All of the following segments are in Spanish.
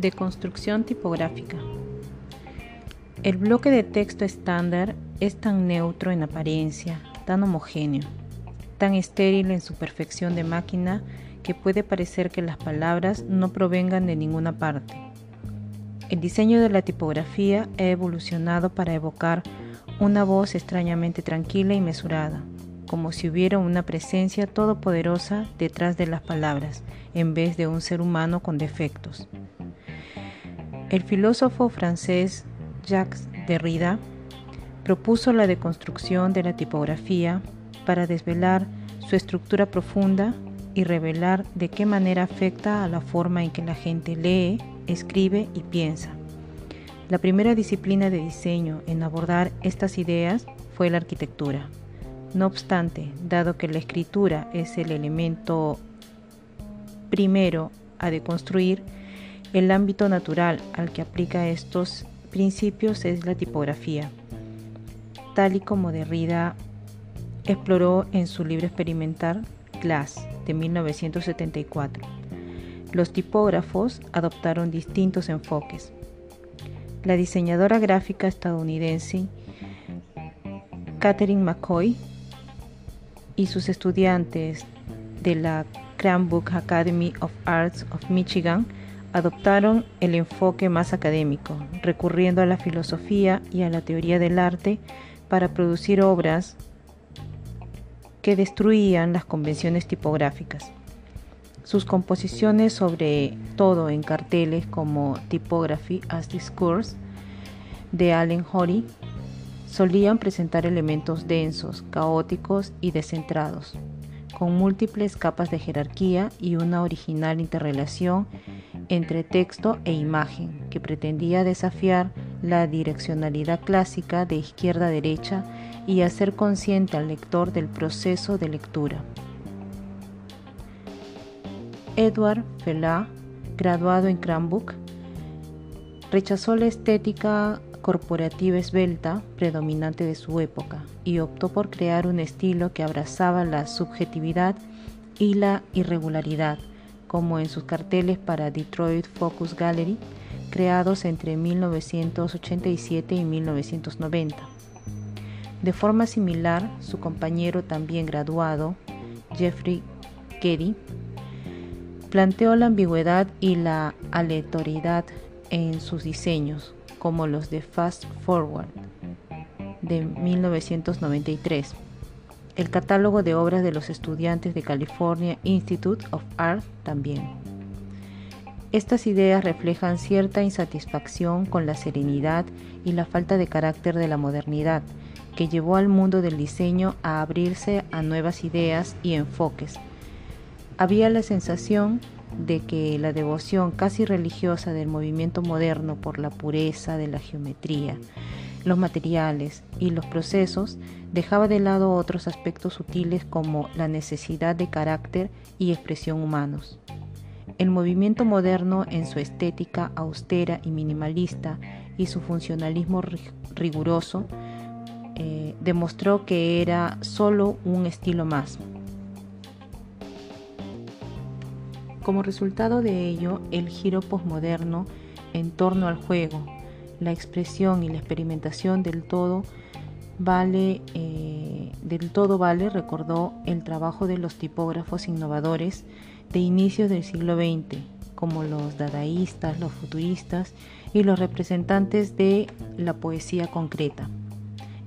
Deconstrucción tipográfica. El bloque de texto estándar es tan neutro en apariencia, tan homogéneo, tan estéril en su perfección de máquina que puede parecer que las palabras no provengan de ninguna parte. El diseño de la tipografía ha evolucionado para evocar una voz extrañamente tranquila y mesurada, como si hubiera una presencia todopoderosa detrás de las palabras, en vez de un ser humano con defectos. El filósofo francés Jacques Derrida propuso la deconstrucción de la tipografía para desvelar su estructura profunda y revelar de qué manera afecta a la forma en que la gente lee, escribe y piensa. La primera disciplina de diseño en abordar estas ideas fue la arquitectura. No obstante, dado que la escritura es el elemento primero a deconstruir, el ámbito natural al que aplica estos principios es la tipografía, tal y como Derrida exploró en su libro experimental Glass de 1974. Los tipógrafos adoptaron distintos enfoques. La diseñadora gráfica estadounidense Catherine McCoy y sus estudiantes de la Cranbrook Academy of Arts of Michigan adoptaron el enfoque más académico, recurriendo a la filosofía y a la teoría del arte para producir obras que destruían las convenciones tipográficas. Sus composiciones, sobre todo en carteles como Typography as Discourse de Allen Horry, solían presentar elementos densos, caóticos y descentrados, con múltiples capas de jerarquía y una original interrelación entre texto e imagen que pretendía desafiar la direccionalidad clásica de izquierda a derecha y hacer consciente al lector del proceso de lectura. Edward Fela, graduado en Cranbrook, rechazó la estética corporativa esbelta predominante de su época y optó por crear un estilo que abrazaba la subjetividad y la irregularidad como en sus carteles para Detroit Focus Gallery, creados entre 1987 y 1990. De forma similar, su compañero también graduado, Jeffrey Keddy, planteó la ambigüedad y la aleatoriedad en sus diseños, como los de Fast Forward de 1993 el catálogo de obras de los estudiantes de California Institute of Art también. Estas ideas reflejan cierta insatisfacción con la serenidad y la falta de carácter de la modernidad, que llevó al mundo del diseño a abrirse a nuevas ideas y enfoques. Había la sensación de que la devoción casi religiosa del movimiento moderno por la pureza de la geometría, los materiales y los procesos, dejaba de lado otros aspectos sutiles como la necesidad de carácter y expresión humanos. El movimiento moderno en su estética austera y minimalista y su funcionalismo riguroso eh, demostró que era solo un estilo más. Como resultado de ello, el giro posmoderno en torno al juego, la expresión y la experimentación del todo vale, eh, del todo vale, recordó el trabajo de los tipógrafos innovadores de inicios del siglo XX, como los dadaístas, los futuristas y los representantes de la poesía concreta.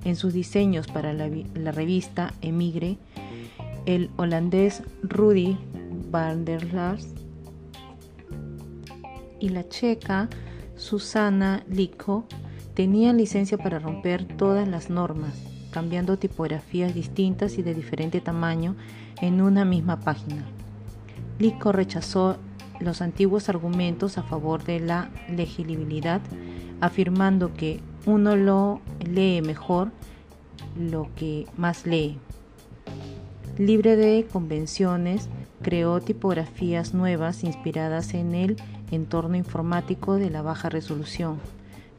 En sus diseños para la, revista Emigre, el holandés Rudy van der Lars y la checa Susana Lico tenía licencia para romper todas las normas, cambiando tipografías distintas y de diferente tamaño en una misma página. Lico rechazó los antiguos argumentos a favor de la legibilidad, afirmando que uno lo lee mejor lo que más lee. Libre de convenciones, creó tipografías nuevas inspiradas en el entorno informático de la baja resolución.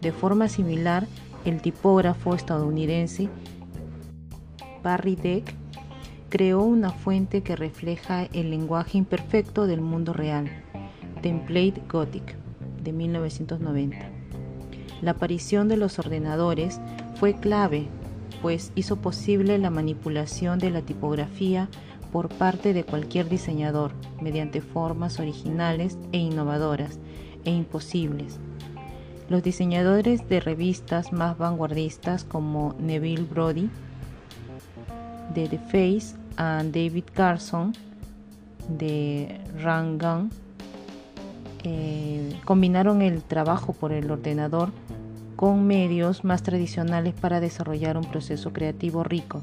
De forma similar, el tipógrafo estadounidense Barry Deck creó una fuente que refleja el lenguaje imperfecto del mundo real, Template Gothic, de 1990. La aparición de los ordenadores fue clave, pues hizo posible la manipulación de la tipografía por parte de cualquier diseñador mediante formas originales e innovadoras e imposibles. Los diseñadores de revistas más vanguardistas como Neville Brody de The Face y David Carson de Rangan eh, combinaron el trabajo por el ordenador con medios más tradicionales para desarrollar un proceso creativo rico,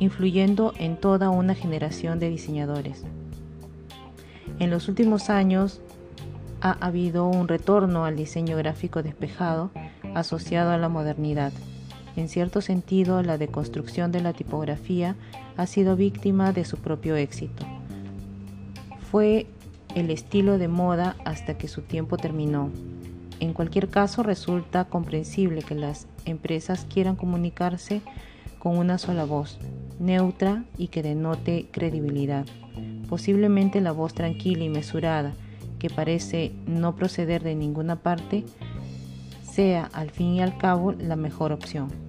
influyendo en toda una generación de diseñadores. En los últimos años ha habido un retorno al diseño gráfico despejado asociado a la modernidad. En cierto sentido, la deconstrucción de la tipografía ha sido víctima de su propio éxito. Fue el estilo de moda hasta que su tiempo terminó. En cualquier caso, resulta comprensible que las empresas quieran comunicarse con una sola voz, neutra y que denote credibilidad. Posiblemente la voz tranquila y mesurada, que parece no proceder de ninguna parte, sea al fin y al cabo la mejor opción.